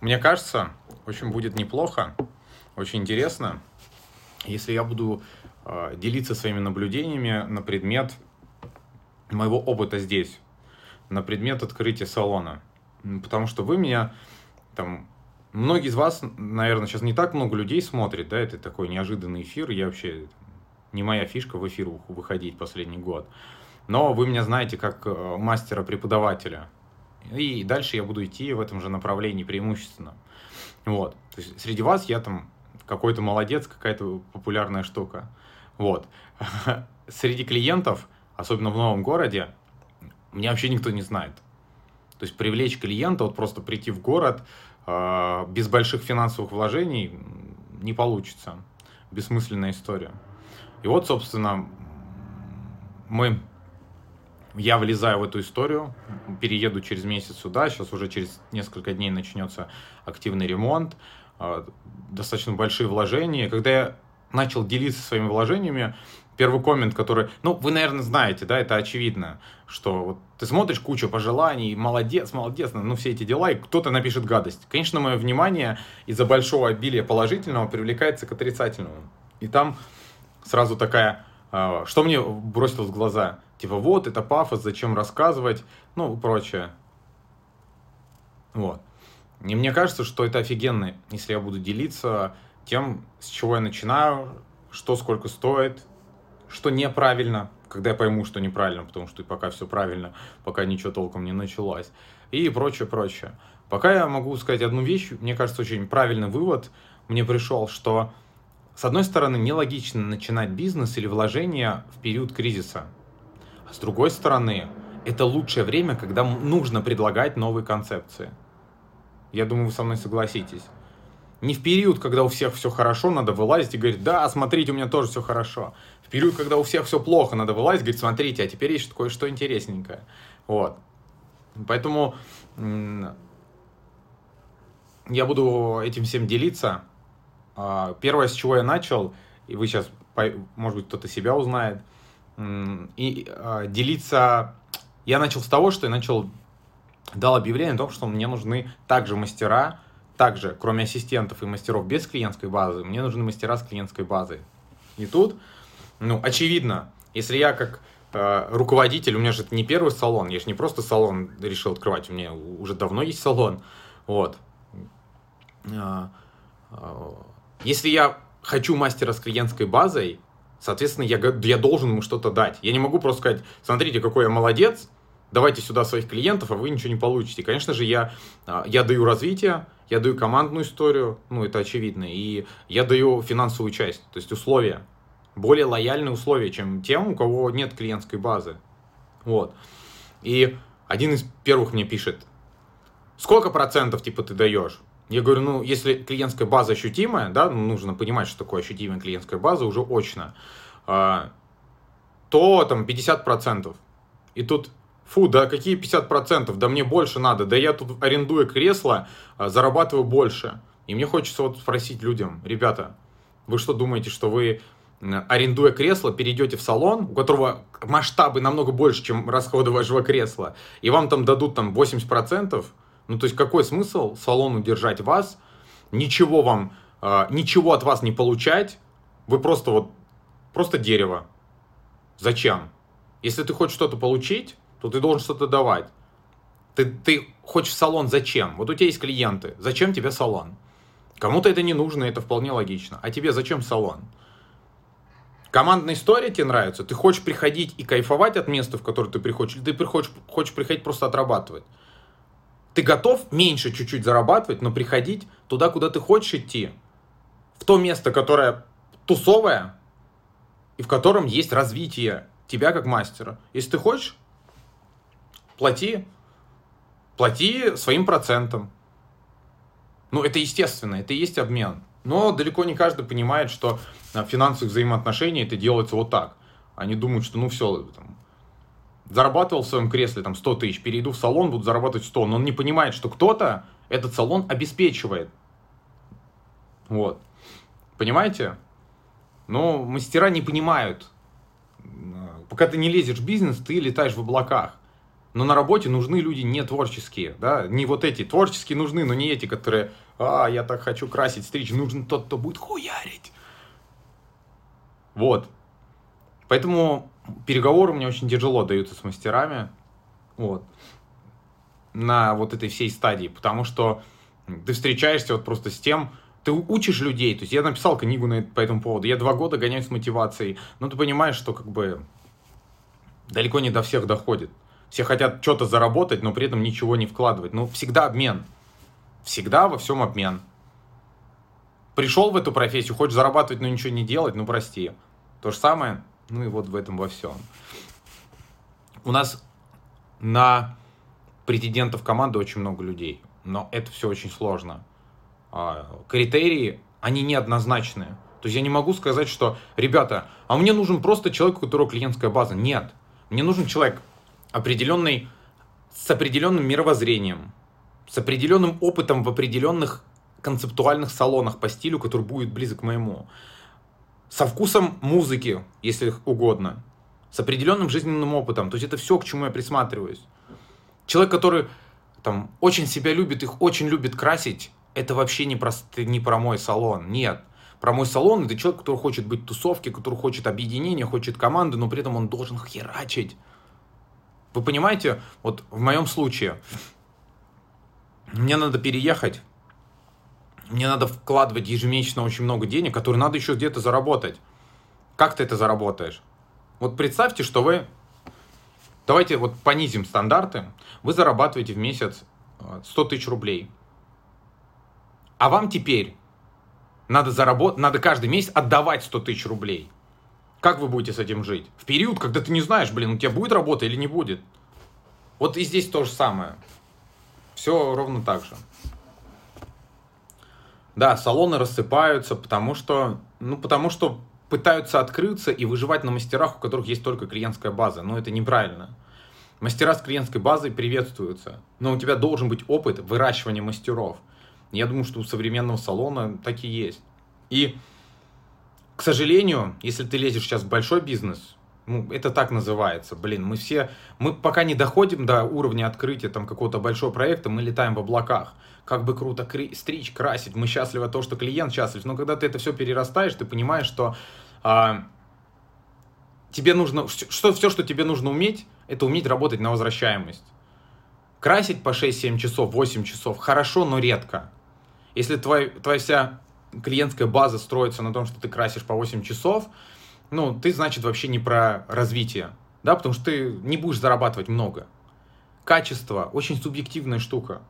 Мне кажется, очень будет неплохо, очень интересно, если я буду э, делиться своими наблюдениями на предмет моего опыта здесь, на предмет открытия салона. Потому что вы меня, там, многие из вас, наверное, сейчас не так много людей смотрит, да, это такой неожиданный эфир, я вообще, не моя фишка в эфир выходить последний год. Но вы меня знаете как э, мастера-преподавателя. И дальше я буду идти в этом же направлении преимущественно. Вот. То есть среди вас я там какой-то молодец, какая-то популярная штука. Вот. Среди клиентов, особенно в новом городе, меня вообще никто не знает. То есть привлечь клиента, вот просто прийти в город э, без больших финансовых вложений не получится. Бессмысленная история. И вот, собственно, мы я влезаю в эту историю, перееду через месяц сюда, сейчас уже через несколько дней начнется активный ремонт, а, достаточно большие вложения. Когда я начал делиться своими вложениями, первый коммент, который, ну, вы, наверное, знаете, да, это очевидно, что вот ты смотришь кучу пожеланий, молодец, молодец, ну, все эти дела, и кто-то напишет гадость. Конечно, мое внимание из-за большого обилия положительного привлекается к отрицательному. И там сразу такая, а, что мне бросилось в глаза? Типа, вот, это пафос, зачем рассказывать, ну, прочее. Вот. И мне кажется, что это офигенно, если я буду делиться тем, с чего я начинаю, что сколько стоит, что неправильно, когда я пойму, что неправильно, потому что пока все правильно, пока ничего толком не началось, и прочее, прочее. Пока я могу сказать одну вещь, мне кажется, очень правильный вывод мне пришел, что с одной стороны, нелогично начинать бизнес или вложение в период кризиса. С другой стороны, это лучшее время, когда нужно предлагать новые концепции. Я думаю, вы со мной согласитесь. Не в период, когда у всех все хорошо, надо вылазить и говорить, да, смотрите, у меня тоже все хорошо. В период, когда у всех все плохо, надо вылазить и говорить, смотрите, а теперь есть кое-что интересненькое. Вот. Поэтому я буду этим всем делиться. А, первое, с чего я начал, и вы сейчас, может быть, кто-то себя узнает – и э, делиться... Я начал с того, что я начал, дал объявление о том, что мне нужны также мастера, также, кроме ассистентов и мастеров без клиентской базы, мне нужны мастера с клиентской базой. И тут, ну, очевидно, если я как э, руководитель, у меня же это не первый салон, я же не просто салон решил открывать, у меня уже давно есть салон, вот. Э, если я хочу мастера с клиентской базой, Соответственно, я, я должен ему что-то дать. Я не могу просто сказать, смотрите, какой я молодец, давайте сюда своих клиентов, а вы ничего не получите. Конечно же, я, а, я даю развитие, я даю командную историю, ну, это очевидно, и я даю финансовую часть, то есть условия, более лояльные условия, чем тем, у кого нет клиентской базы. Вот. И один из первых мне пишет, сколько процентов, типа, ты даешь? Я говорю, ну, если клиентская база ощутимая, да, ну, нужно понимать, что такое ощутимая клиентская база уже очно, а, то там 50%. И тут, фу, да какие 50%? Да мне больше надо, да я тут арендую кресло, а, зарабатываю больше. И мне хочется вот спросить людям, ребята, вы что думаете, что вы арендуя кресло, перейдете в салон, у которого масштабы намного больше, чем расходы вашего кресла, и вам там дадут там 80%, ну, то есть, какой смысл салону держать вас, ничего вам, э, ничего от вас не получать, вы просто вот, просто дерево. Зачем? Если ты хочешь что-то получить, то ты должен что-то давать. Ты, ты хочешь салон зачем? Вот у тебя есть клиенты, зачем тебе салон? Кому-то это не нужно, это вполне логично. А тебе зачем салон? Командная история тебе нравится? Ты хочешь приходить и кайфовать от места, в которое ты приходишь, или ты приходишь, хочешь приходить просто отрабатывать? Ты готов меньше чуть-чуть зарабатывать, но приходить туда, куда ты хочешь идти. В то место, которое тусовое, и в котором есть развитие тебя как мастера. Если ты хочешь, плати, плати своим процентом. Ну, это естественно, это и есть обмен. Но далеко не каждый понимает, что финансовые взаимоотношения это делается вот так. Они думают, что ну все, там, зарабатывал в своем кресле там 100 тысяч, перейду в салон, буду зарабатывать 100, но он не понимает, что кто-то этот салон обеспечивает. Вот. Понимаете? Но мастера не понимают. Пока ты не лезешь в бизнес, ты летаешь в облаках. Но на работе нужны люди не творческие, да, не вот эти. Творческие нужны, но не эти, которые, а, я так хочу красить, стричь. Нужен тот, кто будет хуярить. Вот. Поэтому переговоры мне очень тяжело даются с мастерами. Вот. На вот этой всей стадии. Потому что ты встречаешься вот просто с тем, ты учишь людей. То есть я написал книгу на, по этому поводу. Я два года гоняюсь с мотивацией. Но ты понимаешь, что как бы далеко не до всех доходит. Все хотят что-то заработать, но при этом ничего не вкладывать. Но всегда обмен. Всегда во всем обмен. Пришел в эту профессию, хочешь зарабатывать, но ничего не делать, ну прости. То же самое, ну и вот в этом во всем. У нас на претендентов команды очень много людей, но это все очень сложно. А, критерии, они неоднозначные. То есть я не могу сказать, что, ребята, а мне нужен просто человек, у которого клиентская база. Нет. Мне нужен человек определенный, с определенным мировоззрением, с определенным опытом в определенных концептуальных салонах по стилю, который будет близок к моему. Со вкусом музыки, если угодно. С определенным жизненным опытом. То есть это все, к чему я присматриваюсь. Человек, который там очень себя любит, их очень любит красить, это вообще не про, не про мой салон, нет. Про мой салон это человек, который хочет быть в тусовке, который хочет объединения, хочет команды, но при этом он должен херачить. Вы понимаете, вот в моем случае, мне надо переехать, мне надо вкладывать ежемесячно очень много денег, которые надо еще где-то заработать. Как ты это заработаешь? Вот представьте, что вы, давайте вот понизим стандарты, вы зарабатываете в месяц 100 э, тысяч рублей – а вам теперь надо, заработ... надо каждый месяц отдавать 100 тысяч рублей. Как вы будете с этим жить? В период, когда ты не знаешь, блин, у тебя будет работа или не будет. Вот и здесь то же самое. Все ровно так же. Да, салоны рассыпаются, потому что, ну, потому что пытаются открыться и выживать на мастерах, у которых есть только клиентская база. Но это неправильно. Мастера с клиентской базой приветствуются. Но у тебя должен быть опыт выращивания мастеров. Я думаю, что у современного салона так и есть. И, к сожалению, если ты лезешь сейчас в большой бизнес, ну, это так называется, блин, мы все, мы пока не доходим до уровня открытия там какого-то большого проекта, мы летаем в облаках. Как бы круто кри- стричь, красить, мы счастливы от того, что клиент счастлив, но когда ты это все перерастаешь, ты понимаешь, что а, тебе нужно, что, все, что тебе нужно уметь, это уметь работать на возвращаемость. Красить по 6-7 часов, 8 часов, хорошо, но редко. Если твой, твоя вся клиентская база строится на том, что ты красишь по 8 часов, ну, ты, значит, вообще не про развитие, да, потому что ты не будешь зарабатывать много. Качество – очень субъективная штука.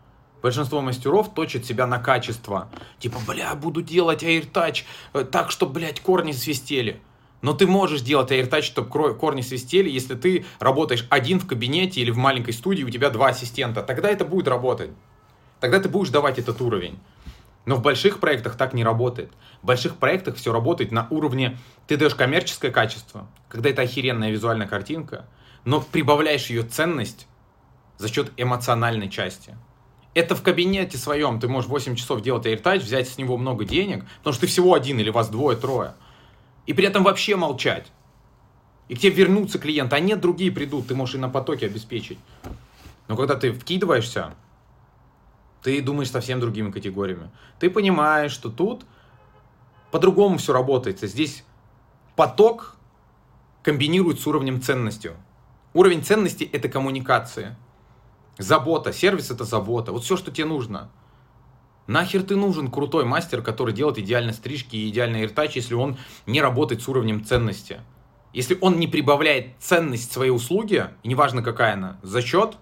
Большинство мастеров точат себя на качество. Типа, бля, буду делать AirTouch э, так, чтобы, блядь, корни свистели. Но ты можешь делать AirTouch, чтобы корни свистели, если ты работаешь один в кабинете или в маленькой студии, у тебя два ассистента. Тогда это будет работать. Тогда ты будешь давать этот уровень. Но в больших проектах так не работает. В больших проектах все работает на уровне, ты даешь коммерческое качество, когда это охеренная визуальная картинка, но прибавляешь ее ценность за счет эмоциональной части. Это в кабинете своем ты можешь 8 часов делать AirTouch, взять с него много денег, потому что ты всего один или вас двое-трое. И при этом вообще молчать. И к тебе вернутся клиенты, а нет, другие придут, ты можешь и на потоке обеспечить. Но когда ты вкидываешься, ты думаешь совсем другими категориями. Ты понимаешь, что тут по-другому все работает. Здесь поток комбинирует с уровнем ценностью. Уровень ценности – это коммуникация. Забота. Сервис – это забота. Вот все, что тебе нужно. Нахер ты нужен крутой мастер, который делает идеально стрижки и идеальный иртач, если он не работает с уровнем ценности? Если он не прибавляет ценность своей услуги, неважно какая она, за счет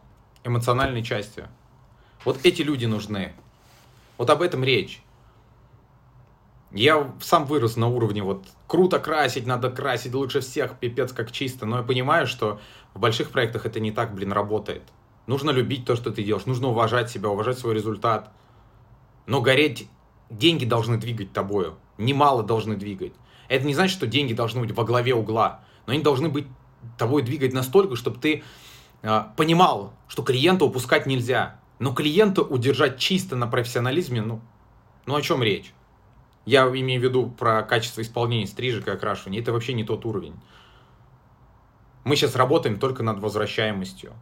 эмоциональной части. Вот эти люди нужны. Вот об этом речь. Я сам вырос на уровне вот круто красить, надо красить лучше всех, пипец как чисто. Но я понимаю, что в больших проектах это не так, блин, работает. Нужно любить то, что ты делаешь, нужно уважать себя, уважать свой результат. Но гореть, деньги должны двигать тобою, немало должны двигать. Это не значит, что деньги должны быть во главе угла, но они должны быть тобой двигать настолько, чтобы ты э, понимал, что клиента упускать нельзя. Но клиента удержать чисто на профессионализме, ну, ну о чем речь? Я имею в виду про качество исполнения стрижек и окрашивания. Это вообще не тот уровень. Мы сейчас работаем только над возвращаемостью.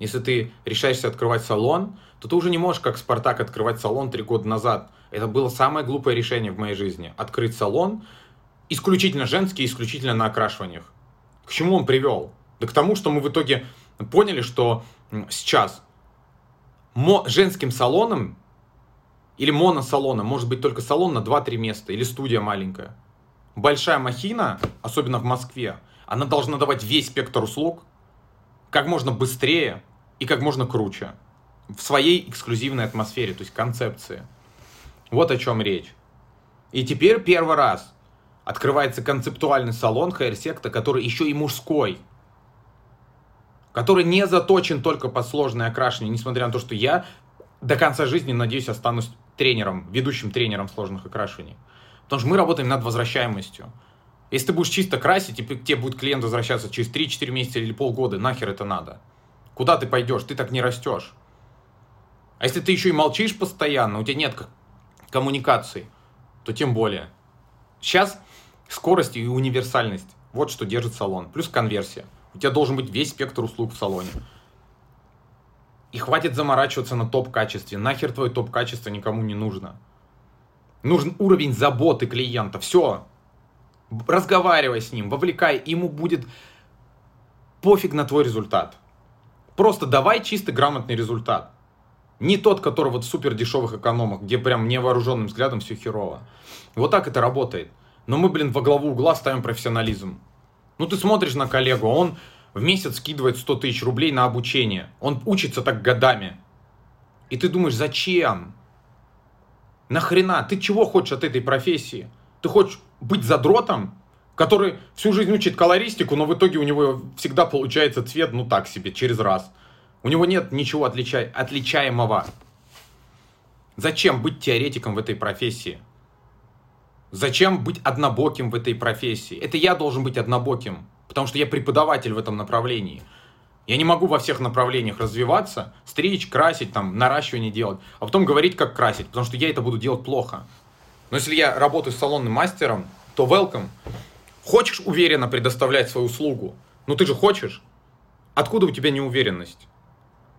Если ты решаешься открывать салон, то ты уже не можешь, как Спартак, открывать салон три года назад. Это было самое глупое решение в моей жизни. Открыть салон исключительно женский, исключительно на окрашиваниях. К чему он привел? Да к тому, что мы в итоге поняли, что сейчас женским салоном или моносалоном может быть только салон на 2-3 места или студия маленькая. Большая махина, особенно в Москве, она должна давать весь спектр услуг как можно быстрее и как можно круче в своей эксклюзивной атмосфере, то есть концепции. Вот о чем речь. И теперь первый раз открывается концептуальный салон Хайрсекта, который еще и мужской. Который не заточен только под сложное окрашивание, несмотря на то, что я до конца жизни, надеюсь, останусь тренером, ведущим тренером сложных окрашиваний. Потому что мы работаем над возвращаемостью. Если ты будешь чисто красить, и тебе будет клиент возвращаться через 3-4 месяца или полгода, нахер это надо? Куда ты пойдешь? Ты так не растешь. А если ты еще и молчишь постоянно, у тебя нет коммуникации, то тем более. Сейчас скорость и универсальность. Вот что держит салон. Плюс конверсия. У тебя должен быть весь спектр услуг в салоне. И хватит заморачиваться на топ-качестве. Нахер твое топ-качество никому не нужно. Нужен уровень заботы клиента. Все. Разговаривай с ним, вовлекай. Ему будет пофиг на твой результат. Просто давай чисто грамотный результат. Не тот, который вот в супер дешевых экономах, где прям невооруженным взглядом все херово. Вот так это работает. Но мы, блин, во главу угла ставим профессионализм. Ну ты смотришь на коллегу, он в месяц скидывает 100 тысяч рублей на обучение. Он учится так годами. И ты думаешь, зачем? Нахрена? Ты чего хочешь от этой профессии? Ты хочешь быть задротом, который всю жизнь учит колористику, но в итоге у него всегда получается цвет, ну так себе, через раз. У него нет ничего отличай, отличаемого. Зачем быть теоретиком в этой профессии? Зачем быть однобоким в этой профессии? Это я должен быть однобоким, потому что я преподаватель в этом направлении. Я не могу во всех направлениях развиваться, стричь, красить, там, наращивание делать, а потом говорить, как красить, потому что я это буду делать плохо. Но если я работаю с салонным мастером, то welcome. Хочешь уверенно предоставлять свою услугу? Ну ты же хочешь. Откуда у тебя неуверенность?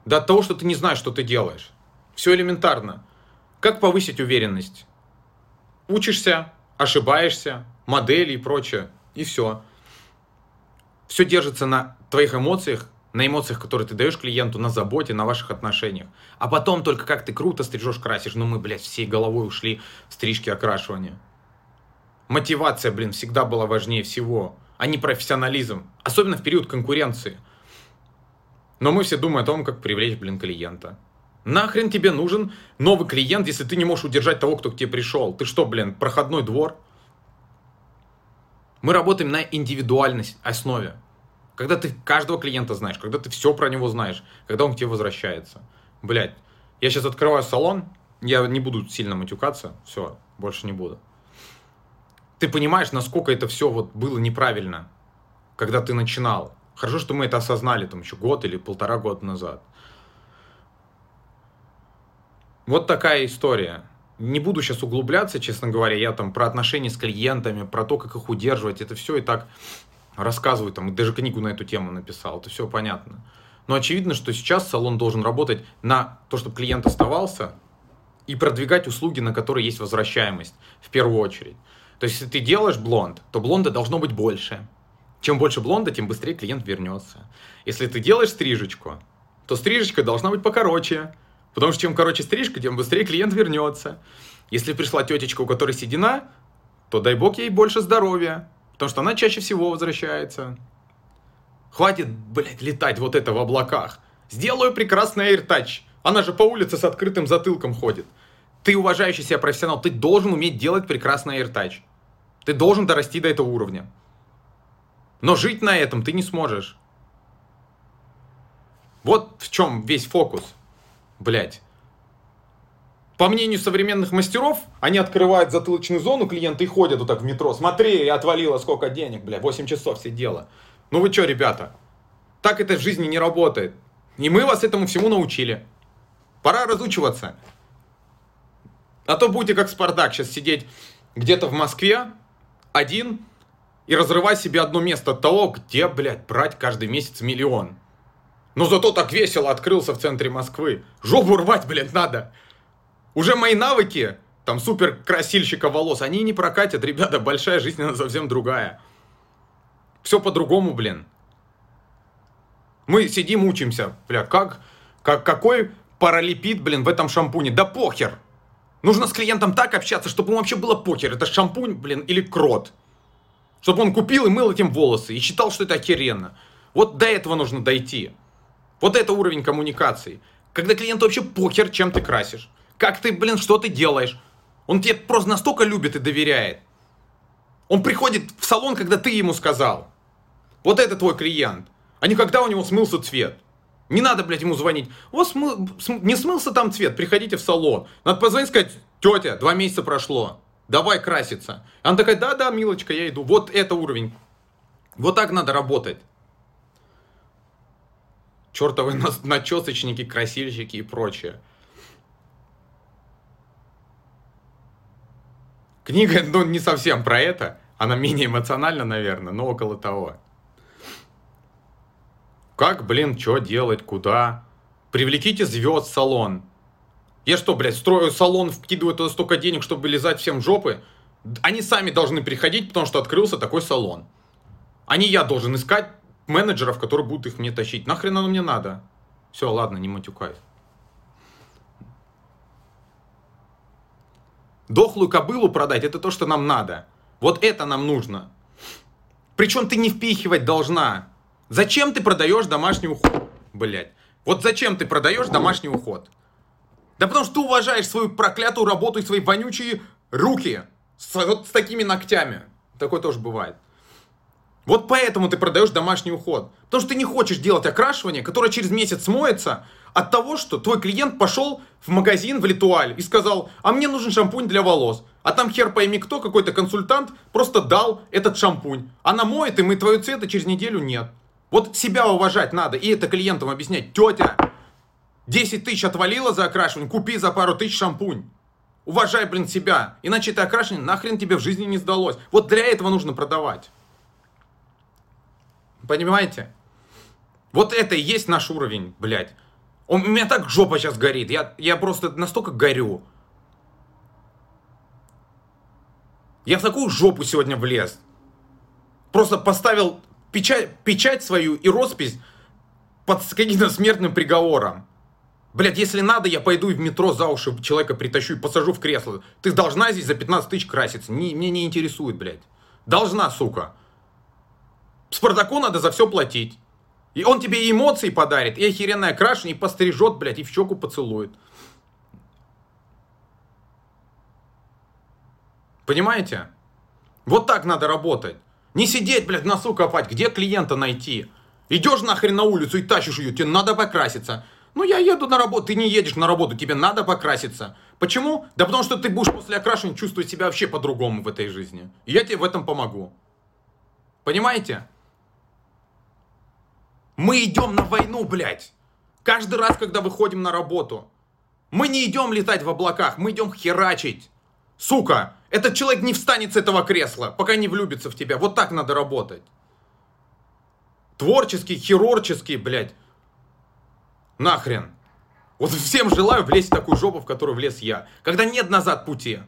Да от того, что ты не знаешь, что ты делаешь. Все элементарно. Как повысить уверенность? Учишься, ошибаешься, модели и прочее. И все. Все держится на твоих эмоциях, на эмоциях, которые ты даешь клиенту, на заботе, на ваших отношениях. А потом только как ты круто стрижешь, красишь. Ну мы, блядь, всей головой ушли в стрижки окрашивания. Мотивация, блин, всегда была важнее всего, а не профессионализм. Особенно в период конкуренции – но мы все думаем о том, как привлечь, блин, клиента. Нахрен тебе нужен новый клиент, если ты не можешь удержать того, кто к тебе пришел? Ты что, блин, проходной двор? Мы работаем на индивидуальной основе. Когда ты каждого клиента знаешь, когда ты все про него знаешь, когда он к тебе возвращается. Блять, я сейчас открываю салон, я не буду сильно матюкаться, все, больше не буду. Ты понимаешь, насколько это все вот было неправильно, когда ты начинал. Хорошо, что мы это осознали там еще год или полтора года назад. Вот такая история. Не буду сейчас углубляться, честно говоря, я там про отношения с клиентами, про то, как их удерживать, это все и так рассказываю, там, даже книгу на эту тему написал, это все понятно. Но очевидно, что сейчас салон должен работать на то, чтобы клиент оставался, и продвигать услуги, на которые есть возвращаемость, в первую очередь. То есть, если ты делаешь блонд, то блонда должно быть больше. Чем больше блонда, тем быстрее клиент вернется. Если ты делаешь стрижечку, то стрижечка должна быть покороче. Потому что чем короче стрижка, тем быстрее клиент вернется. Если пришла тетечка, у которой седина, то дай бог ей больше здоровья. Потому что она чаще всего возвращается. Хватит, блядь, летать вот это в облаках. Сделаю прекрасный AirTouch. Она же по улице с открытым затылком ходит. Ты уважающий себя профессионал, ты должен уметь делать прекрасный AirTouch. Ты должен дорасти до этого уровня. Но жить на этом ты не сможешь. Вот в чем весь фокус. Блять. По мнению современных мастеров, они открывают затылочную зону клиента и ходят вот так в метро. Смотри, я отвалила сколько денег, бля, 8 часов сидела. Ну вы что, ребята? Так это в жизни не работает. И мы вас этому всему научили. Пора разучиваться. А то будете как Спартак сейчас сидеть где-то в Москве, один, и разрывать себе одно место от того, где, блядь, брать каждый месяц миллион. Но зато так весело открылся в центре Москвы. Жопу рвать, блядь, надо. Уже мои навыки, там, супер красильщика волос, они не прокатят, ребята, большая жизнь, она совсем другая. Все по-другому, блин. Мы сидим, учимся, бля, как, как, какой паралипид, блин, в этом шампуне? Да похер. Нужно с клиентом так общаться, чтобы ему вообще было похер. Это шампунь, блин, или крот. Чтобы он купил и мыл этим волосы и считал, что это охеренно. Вот до этого нужно дойти. Вот это уровень коммуникации. Когда клиенту вообще похер, чем ты красишь. Как ты, блин, что ты делаешь. Он тебе просто настолько любит и доверяет. Он приходит в салон, когда ты ему сказал. Вот это твой клиент. А не когда у него смылся цвет. Не надо, блядь, ему звонить. Вас смы... не смылся там цвет, приходите в салон. Надо позвонить и сказать, тетя, два месяца прошло. Давай краситься. Она такая, да-да, милочка, я иду. Вот это уровень. Вот так надо работать чертовы начесочники, красильщики и прочее. Книга, ну, не совсем про это. Она менее эмоциональна, наверное, но около того. Как, блин, что делать, куда? Привлеките звезд в салон. Я что, блядь, строю салон, вкидываю туда столько денег, чтобы лизать всем жопы? Они сами должны приходить, потому что открылся такой салон. Не я должен искать менеджеров, которые будут их мне тащить. Нахрен оно мне надо? Все, ладно, не матюкай. Дохлую кобылу продать, это то, что нам надо. Вот это нам нужно. Причем ты не впихивать должна. Зачем ты продаешь домашний уход? Блять. Вот зачем ты продаешь домашний уход? Да потому что ты уважаешь свою проклятую работу и свои вонючие руки. С, вот с такими ногтями. Такое тоже бывает. Вот поэтому ты продаешь домашний уход. Потому что ты не хочешь делать окрашивание, которое через месяц смоется от того, что твой клиент пошел в магазин в Литуаль и сказал, а мне нужен шампунь для волос. А там хер пойми кто, какой-то консультант просто дал этот шампунь. Она моет, и мы твою цвета через неделю нет. Вот себя уважать надо, и это клиентам объяснять. Тетя, 10 тысяч отвалила за окрашивание, купи за пару тысяч шампунь. Уважай, блин, себя. Иначе это окрашивание нахрен тебе в жизни не сдалось. Вот для этого нужно продавать. Понимаете? Вот это и есть наш уровень, блядь. У меня так жопа сейчас горит. Я, я просто настолько горю. Я в такую жопу сегодня влез. Просто поставил печать, печать свою и роспись под каким-то смертным приговором. Блять, если надо, я пойду и в метро за уши человека притащу и посажу в кресло. Ты должна здесь за 15 тысяч краситься. Не, мне не интересует, блядь. Должна, сука. Спартаку надо за все платить. И он тебе и эмоции подарит, и охеренное крашение, и пострижет, блядь, и в щеку поцелует. Понимаете? Вот так надо работать. Не сидеть, блядь, носу копать, где клиента найти. Идешь нахрен на улицу и тащишь ее, тебе надо покраситься. Ну, я еду на работу, ты не едешь на работу, тебе надо покраситься. Почему? Да потому что ты будешь после окрашивания чувствовать себя вообще по-другому в этой жизни. И я тебе в этом помогу. Понимаете? Мы идем на войну, блядь. Каждый раз, когда выходим на работу. Мы не идем летать в облаках, мы идем херачить. Сука, этот человек не встанет с этого кресла, пока не влюбится в тебя. Вот так надо работать. Творческий, хирургический, блядь. Нахрен. Вот всем желаю влезть в такую жопу, в которую влез я. Когда нет назад пути.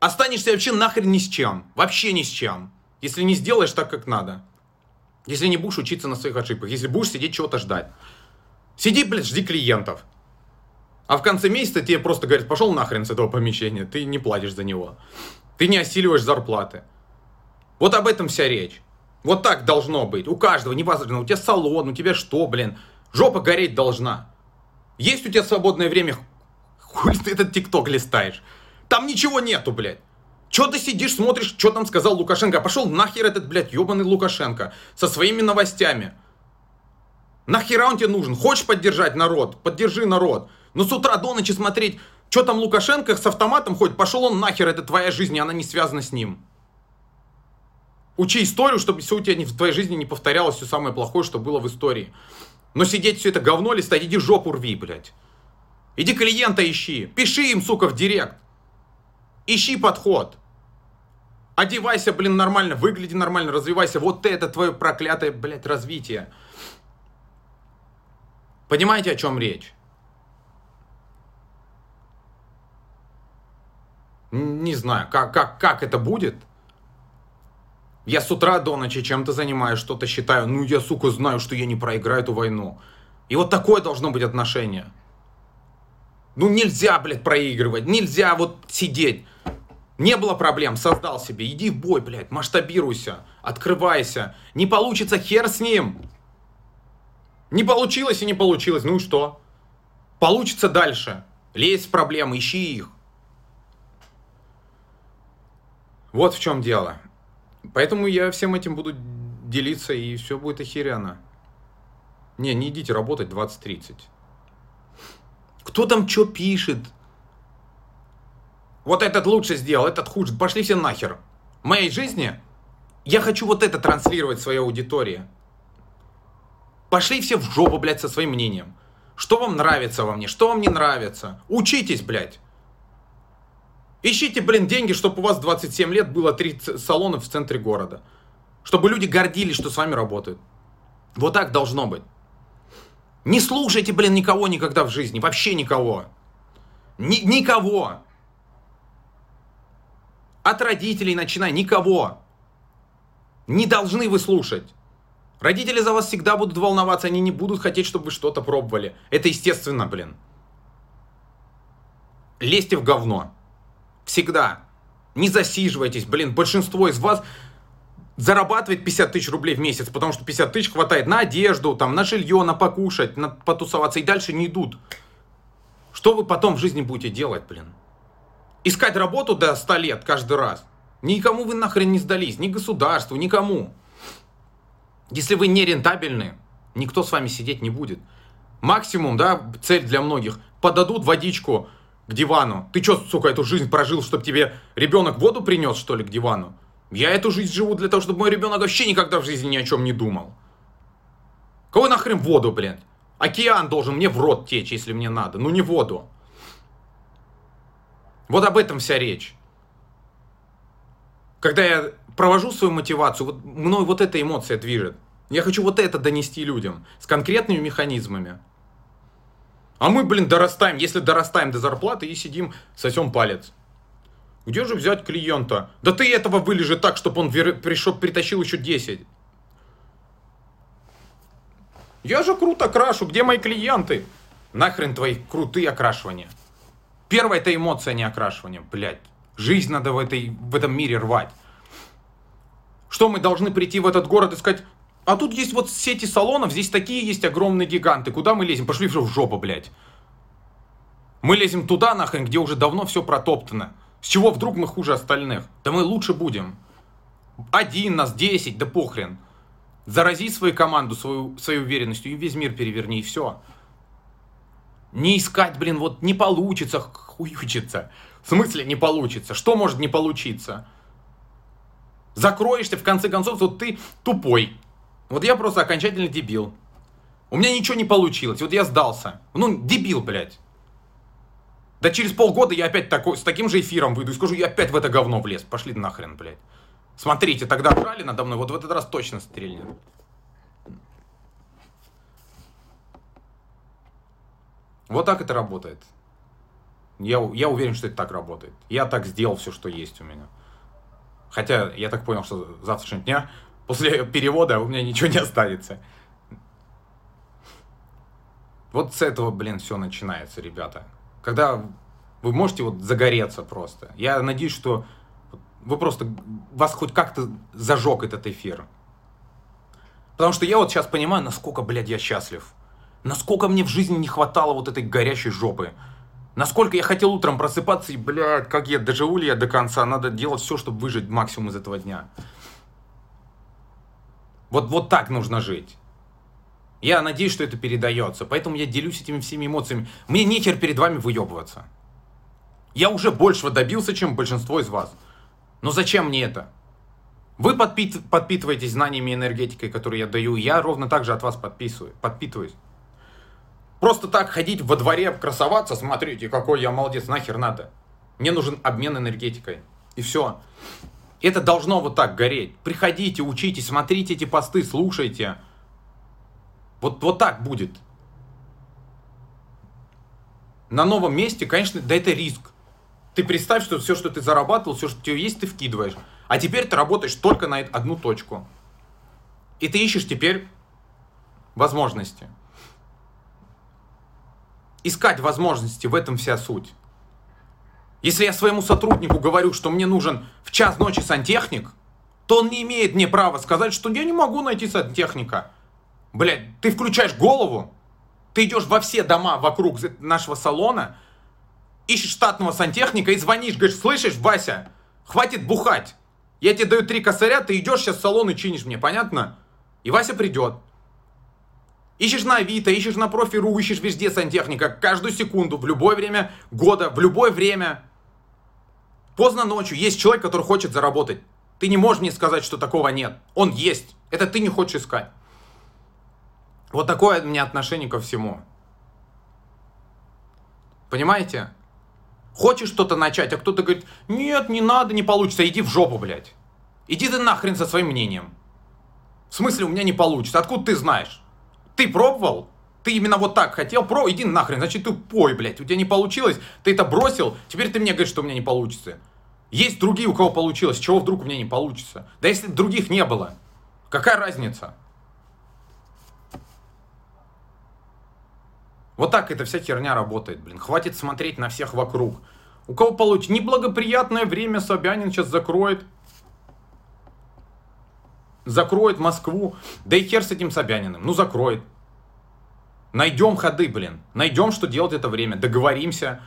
Останешься вообще нахрен ни с чем. Вообще ни с чем. Если не сделаешь так, как надо. Если не будешь учиться на своих ошибках, если будешь сидеть чего-то ждать. Сиди, блядь, жди клиентов. А в конце месяца тебе просто говорят, пошел нахрен с этого помещения, ты не платишь за него. Ты не осиливаешь зарплаты. Вот об этом вся речь. Вот так должно быть. У каждого, неважно, у тебя салон, у тебя что, блин. Жопа гореть должна. Есть у тебя свободное время, хуй ты этот тикток листаешь. Там ничего нету, блядь. Че ты сидишь, смотришь, что там сказал Лукашенко? Пошел нахер этот, блядь, ебаный Лукашенко со своими новостями. Нахера он тебе нужен? Хочешь поддержать народ? Поддержи народ. Но с утра до ночи смотреть, что там Лукашенко с автоматом ходит, пошел он нахер, это твоя жизнь, она не связана с ним. Учи историю, чтобы все у тебя в твоей жизни не повторялось все самое плохое, что было в истории. Но сидеть все это говно листать, иди жопу рви, блядь. Иди клиента ищи. Пиши им, сука, в директ. Ищи подход. Одевайся, блин, нормально, выгляди нормально, развивайся. Вот это твое проклятое, блядь, развитие. Понимаете, о чем речь? Не знаю, как, как, как это будет. Я с утра до ночи чем-то занимаюсь, что-то считаю. Ну, я, сука, знаю, что я не проиграю эту войну. И вот такое должно быть отношение. Ну, нельзя, блядь, проигрывать. Нельзя вот сидеть. Не было проблем, создал себе. Иди в бой, блядь, масштабируйся, открывайся. Не получится, хер с ним. Не получилось и не получилось. Ну и что? Получится дальше. Лезь в проблемы, ищи их. Вот в чем дело. Поэтому я всем этим буду делиться, и все будет охеренно. Не, не идите работать 20-30. Кто там что пишет? Вот этот лучше сделал, этот хуже. Пошли все нахер. В моей жизни я хочу вот это транслировать своей аудитории. Пошли все в жопу, блядь, со своим мнением. Что вам нравится во мне, что вам не нравится. Учитесь, блядь. Ищите, блин, деньги, чтобы у вас 27 лет было 3 салона в центре города. Чтобы люди гордились, что с вами работают. Вот так должно быть. Не слушайте, блин, никого никогда в жизни. Вообще никого. Ни, никого. От родителей начинай. Никого. Не должны вы слушать. Родители за вас всегда будут волноваться. Они не будут хотеть, чтобы вы что-то пробовали. Это естественно, блин. Лезьте в говно. Всегда. Не засиживайтесь, блин. Большинство из вас зарабатывает 50 тысяч рублей в месяц, потому что 50 тысяч хватает на одежду, там, на жилье, на покушать, на потусоваться, и дальше не идут. Что вы потом в жизни будете делать, блин? Искать работу до 100 лет каждый раз. Никому вы нахрен не сдались, ни государству, никому. Если вы не рентабельны, никто с вами сидеть не будет. Максимум, да, цель для многих, подадут водичку к дивану. Ты что, сука, эту жизнь прожил, чтобы тебе ребенок воду принес, что ли, к дивану? Я эту жизнь живу для того, чтобы мой ребенок вообще никогда в жизни ни о чем не думал. Кого нахрен воду, блядь? Океан должен мне в рот течь, если мне надо. Ну не воду. Вот об этом вся речь. Когда я провожу свою мотивацию, вот мной вот эта эмоция движет. Я хочу вот это донести людям с конкретными механизмами. А мы, блин, дорастаем, если дорастаем до зарплаты и сидим, сосем палец. Где же взять клиента? Да ты этого вылежи так, чтобы он пришел, притащил еще 10. Я же круто крашу, где мои клиенты? Нахрен твои крутые окрашивания. Первая это эмоция, не окрашивание, блядь. Жизнь надо в, этой, в этом мире рвать. Что мы должны прийти в этот город и сказать, а тут есть вот сети салонов, здесь такие есть огромные гиганты, куда мы лезем? Пошли в жопу, блядь. Мы лезем туда, нахрен, где уже давно все протоптано. С чего вдруг мы хуже остальных? Да мы лучше будем. Один нас, десять, да похрен. Зарази свою команду, свою, свою уверенностью, и весь мир переверни, и все. Не искать, блин, вот не получится, хуючится. В смысле не получится? Что может не получиться? Закроешься, в конце концов, вот ты тупой. Вот я просто окончательно дебил. У меня ничего не получилось, вот я сдался. Ну, дебил, блядь. Да через полгода я опять такой, с таким же эфиром выйду и скажу, я опять в это говно влез. Пошли нахрен, блядь. Смотрите, тогда брали надо мной, вот в этот раз точно стрельнет. Вот так это работает. Я, я уверен, что это так работает. Я так сделал все, что есть у меня. Хотя я так понял, что завтрашнего дня после перевода у меня ничего не останется. Вот с этого, блин, все начинается, ребята. Когда вы можете вот загореться просто. Я надеюсь, что вы просто, вас хоть как-то зажег этот эфир. Потому что я вот сейчас понимаю, насколько, блядь, я счастлив. Насколько мне в жизни не хватало вот этой горящей жопы. Насколько я хотел утром просыпаться и, блядь, как я, доживу ли я до конца, надо делать все, чтобы выжить максимум из этого дня. Вот, вот так нужно жить. Я надеюсь, что это передается, поэтому я делюсь этими всеми эмоциями. Мне нехер перед вами выебываться. Я уже большего добился, чем большинство из вас. Но зачем мне это? Вы подпит, подпитываетесь знаниями и энергетикой, которые я даю, я ровно так же от вас подписываю, подпитываюсь. Просто так ходить во дворе, красоваться, смотрите, какой я молодец, нахер надо. Мне нужен обмен энергетикой. И все. Это должно вот так гореть. Приходите, учитесь, смотрите эти посты, слушайте. Вот, вот так будет. на новом месте, конечно, да это риск. Ты представь, что все, что ты зарабатывал, все, что у тебя есть, ты вкидываешь. А теперь ты работаешь только на одну точку. И ты ищешь теперь возможности. Искать возможности, в этом вся суть. Если я своему сотруднику говорю, что мне нужен в час ночи сантехник, то он не имеет мне права сказать, что я не могу найти сантехника. Блядь, ты включаешь голову, ты идешь во все дома вокруг нашего салона, ищешь штатного сантехника и звонишь, говоришь, слышишь, Вася, хватит бухать. Я тебе даю три косаря, ты идешь сейчас в салон и чинишь мне, понятно? И Вася придет. Ищешь на Авито, ищешь на профи.ру, ищешь везде сантехника, каждую секунду, в любое время года, в любое время. Поздно ночью есть человек, который хочет заработать. Ты не можешь мне сказать, что такого нет. Он есть. Это ты не хочешь искать. Вот такое у меня отношение ко всему. Понимаете? Хочешь что-то начать, а кто-то говорит, нет, не надо, не получится, иди в жопу, блядь. Иди ты нахрен со своим мнением. В смысле, у меня не получится. Откуда ты знаешь? Ты пробовал? Ты именно вот так хотел, про, иди нахрен, значит ты пой, блядь, у тебя не получилось, ты это бросил, теперь ты мне говоришь, что у меня не получится. Есть другие, у кого получилось, чего вдруг у меня не получится? Да если других не было, какая разница? Вот так эта вся херня работает, блин. Хватит смотреть на всех вокруг. У кого получится неблагоприятное время Собянин сейчас закроет. Закроет Москву. Да и хер с этим Собяниным. Ну, закроет. Найдем ходы, блин. Найдем, что делать это время. Договоримся.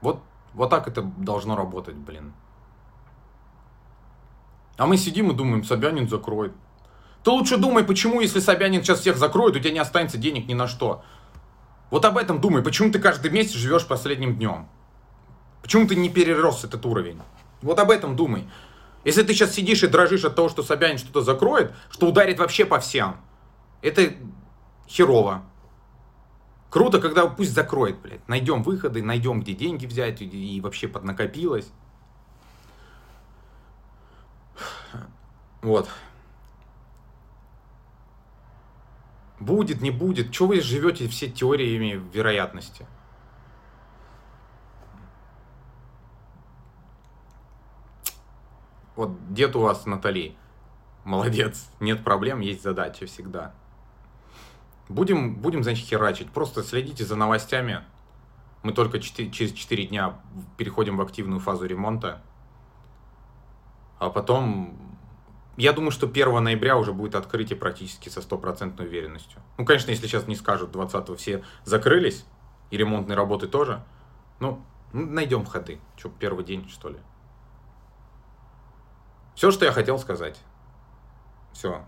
Вот, вот так это должно работать, блин. А мы сидим и думаем, Собянин закроет. Ты лучше думай, почему, если Собянин сейчас всех закроет, у тебя не останется денег ни на что. Вот об этом думай. Почему ты каждый месяц живешь последним днем? Почему ты не перерос этот уровень? Вот об этом думай. Если ты сейчас сидишь и дрожишь от того, что Собянин что-то закроет, что ударит вообще по всем, это херово. Круто, когда пусть закроет, блядь. Найдем выходы, найдем, где деньги взять и вообще поднакопилось. Вот. Будет, не будет. Чего вы живете все теориями вероятности? Вот дед у вас, Натали, молодец. Нет проблем, есть задачи всегда. Будем, будем, значит, херачить. Просто следите за новостями. Мы только 4, через 4 дня переходим в активную фазу ремонта. А потом, я думаю, что 1 ноября уже будет открытие практически со стопроцентной уверенностью. Ну, конечно, если сейчас не скажут, 20 все закрылись, и ремонтные работы тоже. Ну, найдем ходы. Что, первый день, что ли? Все, что я хотел сказать. Все.